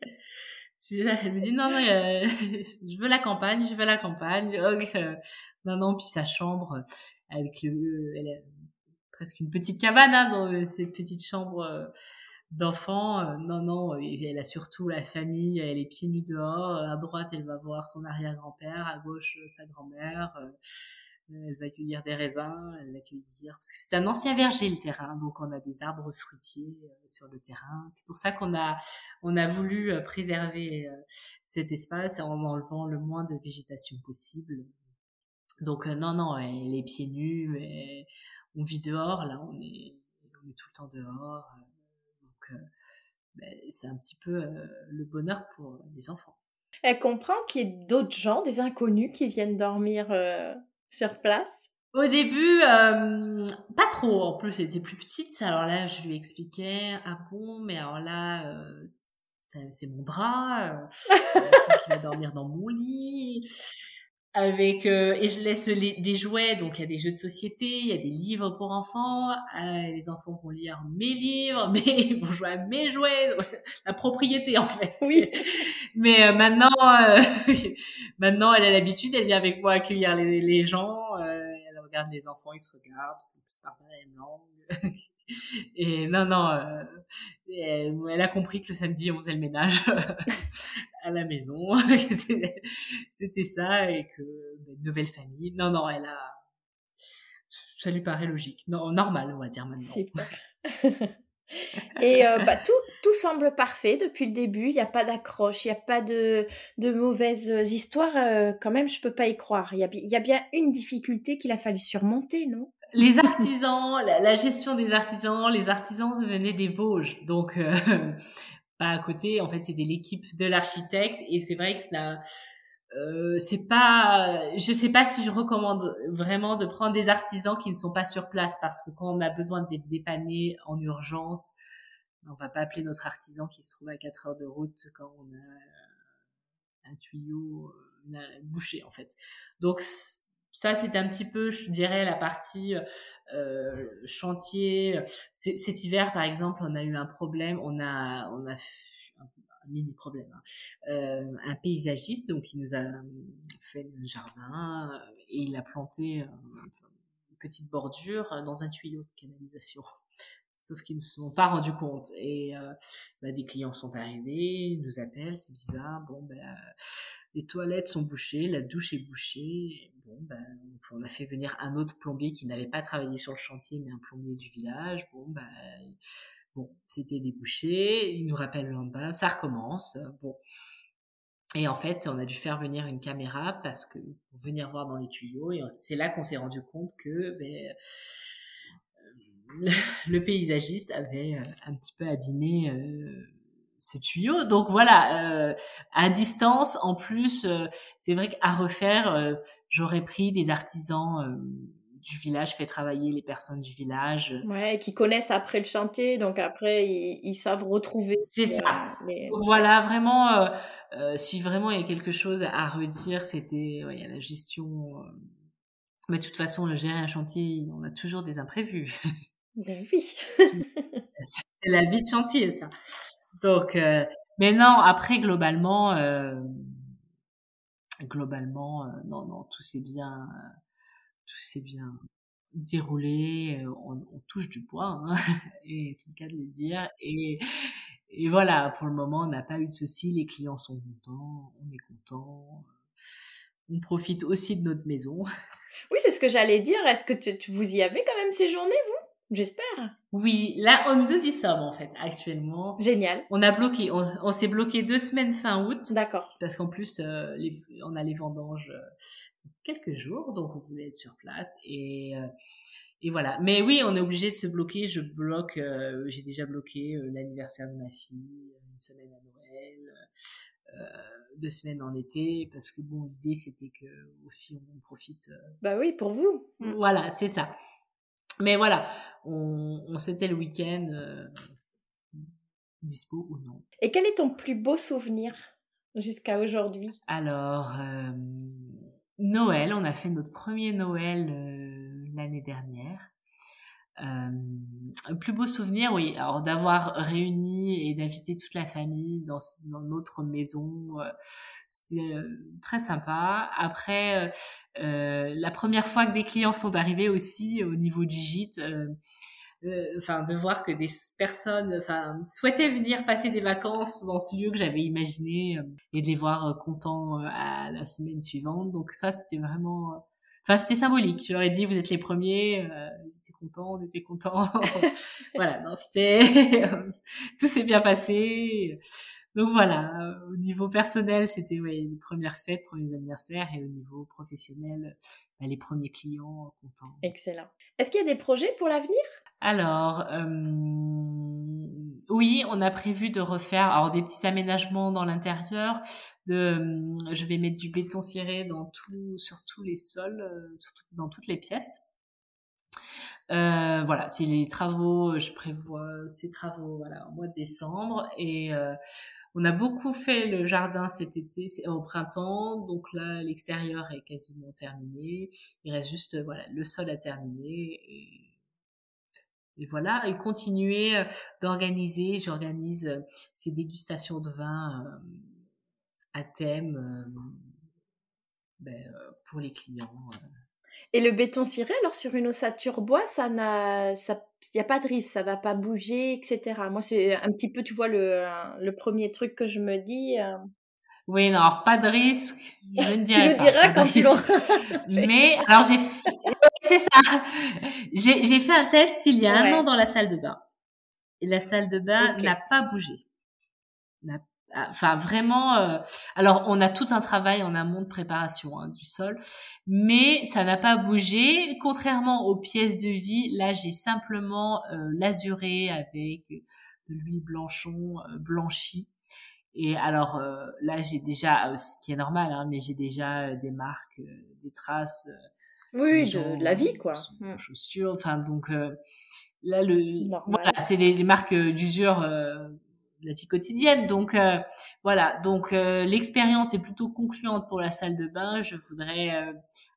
Suzanne, elle me dit non, non, je veux la campagne, je veux la campagne. Euh, non, non, puis sa chambre avec le, elle a presque une petite cabane hein, dans cette petite chambre euh, d'enfants. non, non, elle a surtout la famille, elle est pieds nus dehors. À droite, elle va voir son arrière-grand-père, à gauche, sa grand-mère elle va cueillir des raisins, elle va cueillir parce que c'est un ancien verger le terrain, donc on a des arbres fruitiers euh, sur le terrain. C'est pour ça qu'on a on a voulu euh, préserver euh, cet espace en enlevant le moins de végétation possible. Donc non non, les pieds nus, mais on vit dehors là, on est on est tout le temps dehors. Ben, c'est un petit peu le bonheur pour les enfants. Elle comprend qu'il y ait d'autres gens, des inconnus qui viennent dormir sur place? Au début, euh, pas trop. En plus, elle était plus petite. Alors là, je lui expliquais, ah bon, mais alors là, euh, c'est mon drap. Euh, il va dormir dans mon lit avec euh, et je laisse des jouets donc il y a des jeux de société il y a des livres pour enfants euh, les enfants vont lire mes livres mais ils vont jouer à mes jouets la propriété en fait. Oui. Mais euh, maintenant maintenant elle a l'habitude elle vient avec moi accueillir les, les gens elle regarde les enfants ils se regardent parce se parlent pas la même langue et non, non, euh, elle, a compris que le samedi, on faisait le ménage à la maison. C'était ça et que ben, nouvelle famille. Non, non, elle a. Ça lui paraît logique. Non, normal, on va dire maintenant. Et euh, bah, tout, tout semble parfait depuis le début. Il n'y a pas d'accroche, il n'y a pas de, de mauvaises histoires. Euh, quand même, je peux pas y croire. Il y a bien une difficulté qu'il a fallu surmonter, non? Les artisans, la, gestion des artisans, les artisans venaient des Vosges, donc euh, pas à côté. En fait, c'était l'équipe de l'architecte, et c'est vrai que ça, euh, c'est pas, je sais pas si je recommande vraiment de prendre des artisans qui ne sont pas sur place, parce que quand on a besoin d'être dépanné en urgence, on va pas appeler notre artisan qui se trouve à 4 heures de route quand on a un tuyau bouché en fait. Donc ça, c'était un petit peu, je dirais, la partie euh, chantier. Cet hiver, par exemple, on a eu un problème. On a, on a un, mini problème. Hein. Euh, un paysagiste, donc, il nous a fait un jardin et il a planté une petite bordure dans un tuyau de canalisation. Sauf qu'ils ne se sont pas rendus compte. Et euh, bah, des clients sont arrivés, ils nous appellent, c'est bizarre. Bon, ben les toilettes sont bouchées, la douche est bouchée. Bon, ben, on a fait venir un autre plombier qui n'avait pas travaillé sur le chantier, mais un plombier du village. Bon, bon, c'était débouché. Il nous rappelle le lendemain, ça recommence. Bon. Et en fait, on a dû faire venir une caméra parce que pour venir voir dans les tuyaux. Et c'est là qu'on s'est rendu compte que ben, le, paysagiste avait euh, un petit peu abîmé euh, ce tuyau. Donc voilà, euh, à distance, en plus, c'est vrai qu'à refaire, j'aurais pris des artisans du village, fait travailler les personnes du village. Ouais, qui connaissent après le chantier, donc après ils, savent retrouver. C'est ça. Voilà, vraiment, si vraiment il y a quelque chose à redire, c'était ouais, la gestion. Mais de toute façon, le gérer un chantier, on a toujours des imprévus. Ben oui. c'est la vie de chantier, ça. Donc, euh, mais non, après, globalement, euh, globalement, euh, non, non, tout s'est bien, tout s'est bien déroulé. On, touche du bois, hein, et c'est le cas de le dire. Et, et voilà, pour le moment, on n'a pas eu de soucis. Les clients sont contents, on est contents. On profite aussi de notre maison. Oui, c'est ce que j'allais dire. Est-ce que tu, vous y avez quand même ces journées, vous? J'espère. Oui, là, on nous y sommes en fait actuellement. Génial. On a bloqué, on, s'est bloqué deux semaines fin août. D'accord. Parce qu'en plus, euh, on a les vendanges euh, quelques jours, donc on voulait être sur place et euh, et voilà. Mais oui, on est obligé de se bloquer. Je bloque. J'ai déjà bloqué l'anniversaire de ma fille, une semaine à Noël. deux semaines en été parce que bon l'idée c'était que aussi on profite bah oui pour vous voilà c'est ça mais voilà, on, on c'était le week-end, euh, dispo ou non. Et quel est ton plus beau souvenir jusqu'à aujourd'hui? Alors, euh, Noël, on a fait notre premier Noël euh, l'année dernière. Un plus beau souvenir, oui, alors d'avoir réuni et d'inviter toute la famille dans, notre maison, c'était très sympa. Après, euh, la première fois que des clients sont arrivés aussi au niveau du gîte, euh, euh, enfin de voir que des personnes souhaitaient venir passer des vacances dans ce lieu que j'avais imaginé et de les voir contents à la semaine suivante donc ça c'était vraiment enfin c'était symbolique je leur ai dit vous êtes les premiers ils étaient contents on était contents voilà non c'était tout s'est bien passé donc voilà, euh, au niveau personnel, c'était ouais, les premières fêtes, premiers anniversaires, et au niveau professionnel, bah, les premiers clients contents. Excellent. Est-ce qu'il y a des projets pour l'avenir? Alors, euh, oui, on a prévu de refaire alors des petits aménagements dans l'intérieur. De, euh, je vais mettre du béton ciré dans tout, sur tous les sols, surtout dans toutes les pièces. Euh, voilà, c'est les travaux, je prévois ces travaux voilà, au mois de décembre et euh, on a beaucoup fait le jardin cet été, au printemps, donc là l'extérieur est quasiment terminé. Il reste juste voilà le sol à terminer voilà et continuer euh, d'organiser. J'organise euh, ces dégustations de vin euh, à thème ben, pour les clients. Et le béton ciré, alors sur une ossature bois, ça n'a, ça, il n'y a pas de risque, ça va pas bouger, etc. Moi, c'est un petit peu, tu vois, le, le premier truc que je me dis. Euh. Oui, non, alors pas de risque, je ne dirais tu pas. diras quand tu l'auras. Mais alors j'ai, c'est ça. J'ai, fait un test il y a un an dans la salle de bain. Et la salle de bain n'a pas bougé. N'a Enfin, vraiment. Euh, alors, on a tout un travail en amont de préparation hein, du sol, mais ça n'a pas bougé. Contrairement aux pièces de vie, là, j'ai simplement euh, l'azuré avec de l'huile blanchon euh, blanchie. Et alors euh, là, j'ai déjà, ce qui est normal, hein, mais j'ai déjà des marques, des traces. Oui, de, la vie, quoi. Mmh. Chaussures. Enfin, donc là, le, voilà, c'est les, marques d'usure la vie quotidienne. Donc euh, voilà, donc euh, l'expérience est plutôt concluante pour la salle de bain. Je voudrais euh,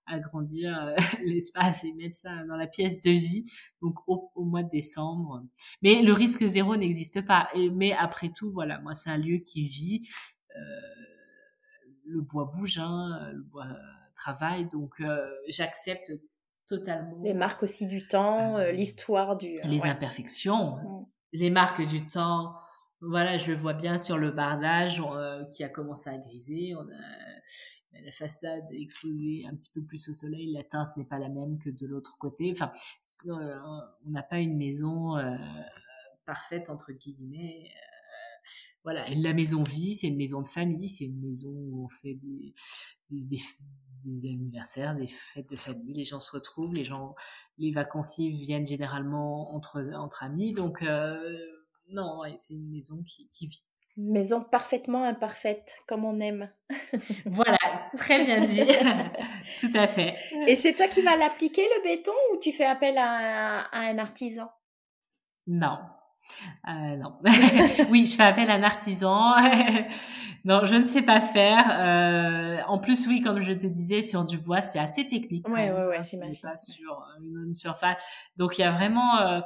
agrandir l'espace et mettre ça dans la pièce de vie, donc au, mois de décembre. Mais le risque zéro n'existe pas. Et, mais après tout, voilà, moi c'est un lieu qui vit. le bois bouge, hein, le bois travaille, donc j'accepte totalement. Les marques aussi du temps, l'histoire du. Les imperfections, les marques du temps, voilà, je le vois bien sur le bardage euh, qui a commencé à griser. On a la façade exposée un petit peu plus au soleil. La teinte n'est pas la même que de l'autre côté. Enfin, euh, on n'a pas une maison euh, parfaite entre guillemets. Voilà, la maison vie, c'est une maison de famille, c'est une maison où on fait des, des, anniversaires, des fêtes de famille, les gens se retrouvent, les gens, les vacanciers viennent généralement entre, entre amis, donc euh, non, c'est une maison qui, qui vit. Une maison parfaitement imparfaite, comme on aime. voilà, très bien dit. Tout à fait. Et c'est toi qui vas l'appliquer, le béton, ou tu fais appel à, à un artisan? Non, euh, non. oui, je fais appel à un artisan. non, je ne sais pas faire. Euh, en plus, oui, comme je te disais, sur du bois, c'est assez technique. Ouais, ouais, ouais, c'est pas sur une, surface. Donc, il y a vraiment euh,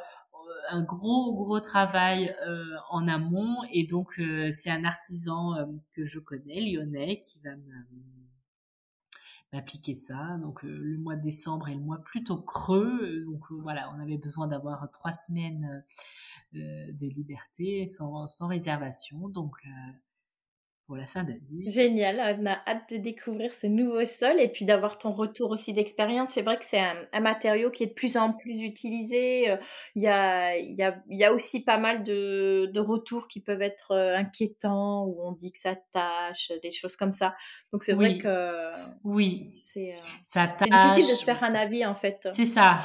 un gros, gros travail euh, en amont. Et donc, euh, c'est un artisan que je connais, lyonnais, qui va m'appliquer ça. Donc le mois de décembre est le mois plutôt creux. Donc voilà, on avait besoin d'avoir trois semaines euh, de liberté sans, sans réservation. Donc, euh, pour la fin d'année. Génial, on a hâte de découvrir ce nouveau sol et puis d'avoir ton retour aussi d'expérience. C'est vrai que c'est un, matériau qui est de plus en plus utilisé. Euh, il y a, il y a, il y a aussi pas mal de, de, retours qui peuvent être inquiétants où on dit que ça tâche, des choses comme ça. Donc c'est vrai que oui, c'est difficile de se faire un avis en fait. C'est ça.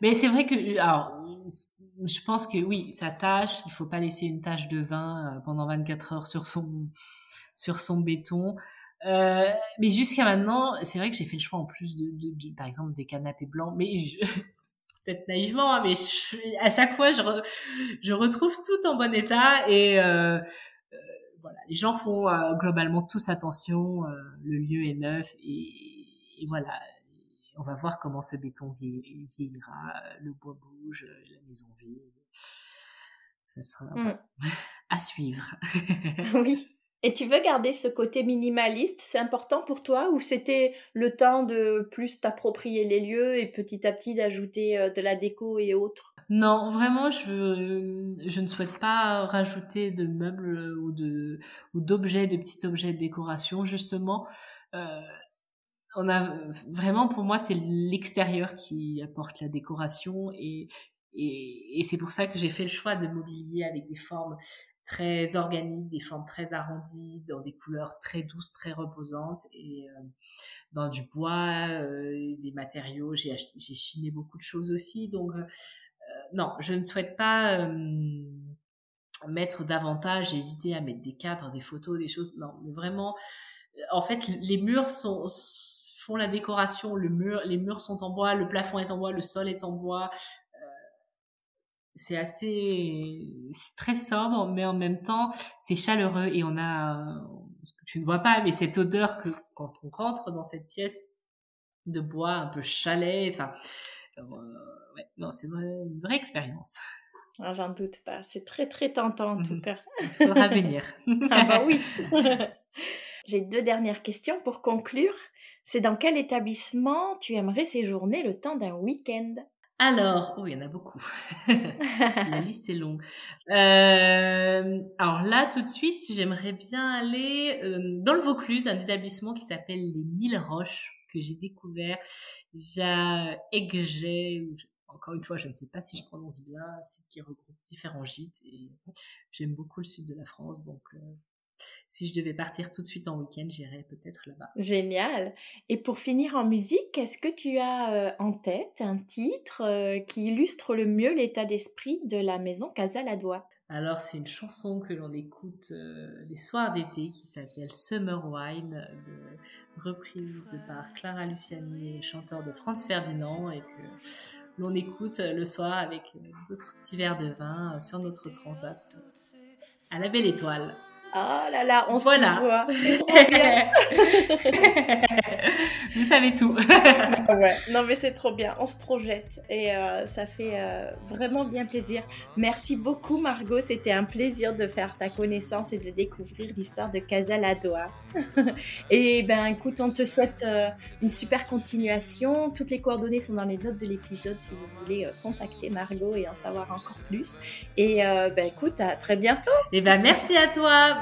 Mais c'est vrai que alors je pense que oui, ça tâche. Il faut pas laisser une tache de vin pendant 24 heures sur son sur son béton. Euh, mais jusqu'à maintenant, c'est vrai que j'ai fait le choix en plus de, de, par exemple, des canapés blancs. Mais peut-être naïvement, hein, mais à chaque fois, je, je retrouve tout en bon état et euh, euh voilà, les gens font euh, globalement tous attention. Euh, le lieu est neuf et, voilà. On va voir comment ce béton vieillira. Le bois bouge, la maison vieille. Ça sera mmh. à suivre. oui. Et tu veux garder ce côté minimaliste C'est important pour toi ou c'était le temps de plus t'approprier les lieux et petit à petit d'ajouter euh, de la déco et autres? Non, vraiment, je, je ne souhaite pas rajouter de meubles ou de ou d'objets, de petits objets de décoration. Justement, euh, on a vraiment pour moi c'est l'extérieur qui apporte la décoration et et, c'est pour ça que j'ai fait le choix de mobilier avec des formes très organiques, des formes très arrondies, dans des couleurs très douces, très reposantes et euh, dans du bois, euh, des matériaux. J'ai j'ai chiné beaucoup de choses aussi. Donc euh, non, je ne souhaite pas mettre davantage, hésiter à mettre des cadres, des photos, des choses. Non, mais vraiment, en fait, les murs sont font la décoration. Le mur, les murs sont en bois, le plafond est en bois, le sol est en bois, c'est assez c'est très sobre mais en même temps c'est chaleureux et on a ce que tu ne vois pas mais cette odeur que quand on rentre dans cette pièce de bois un peu chalet enfin euh, ouais, non c'est une vraie expérience. Ah, j'en doute pas. C'est très très tentant en tout mhm. cas. Il faudra venir. Ah bah oui. J'ai deux dernières questions pour conclure c'est dans quel établissement tu aimerais séjourner le temps d'un week-end? Alors, oh, il y en a beaucoup. La liste est longue. Euh, alors là, tout de suite, j'aimerais bien aller euh, dans le Vaucluse, un établissement qui s'appelle les Mille Roches, que j'ai découvert via Egget. Encore une fois, je ne sais pas si je prononce bien, c'est qui regroupe différents gîtes. J'aime beaucoup le sud de la France, donc euh, si je devais partir tout de suite en week-end, j'irais peut-être là-bas. Génial. Et pour finir en musique, est-ce que tu as euh, en tête un titre euh, qui illustre le mieux l'état d'esprit de la maison Casaladois alors, c'est une chanson que l'on écoute euh, les soirs d'été qui s'appelle Summer Wine, reprise par Clara Luciani, chanteur de Franz Ferdinand, et que l'on écoute le soir avec d'autres petits verres de vin sur notre transat à la belle étoile. Oh là là, on voilà. voit. Vous savez tout. Ah ouais. Non mais c'est trop bien, on se projette et euh, ça fait euh, vraiment bien plaisir. Merci beaucoup Margot, c'était un plaisir de faire ta connaissance et de découvrir l'histoire de Casaladoa. et ben écoute, on te souhaite euh, une super continuation. Toutes les coordonnées sont dans les notes de l'épisode si vous voulez contacter Margot et en savoir encore plus. Et ben écoute, à très bientôt. Et ben merci à toi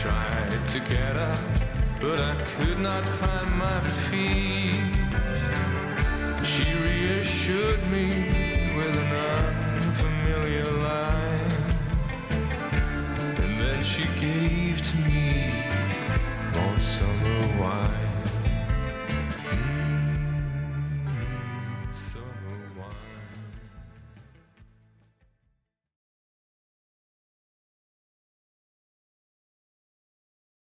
Tried to get up, but I could not find my feet. She reassured me with an unfamiliar line, and then she gave to me all summer wine.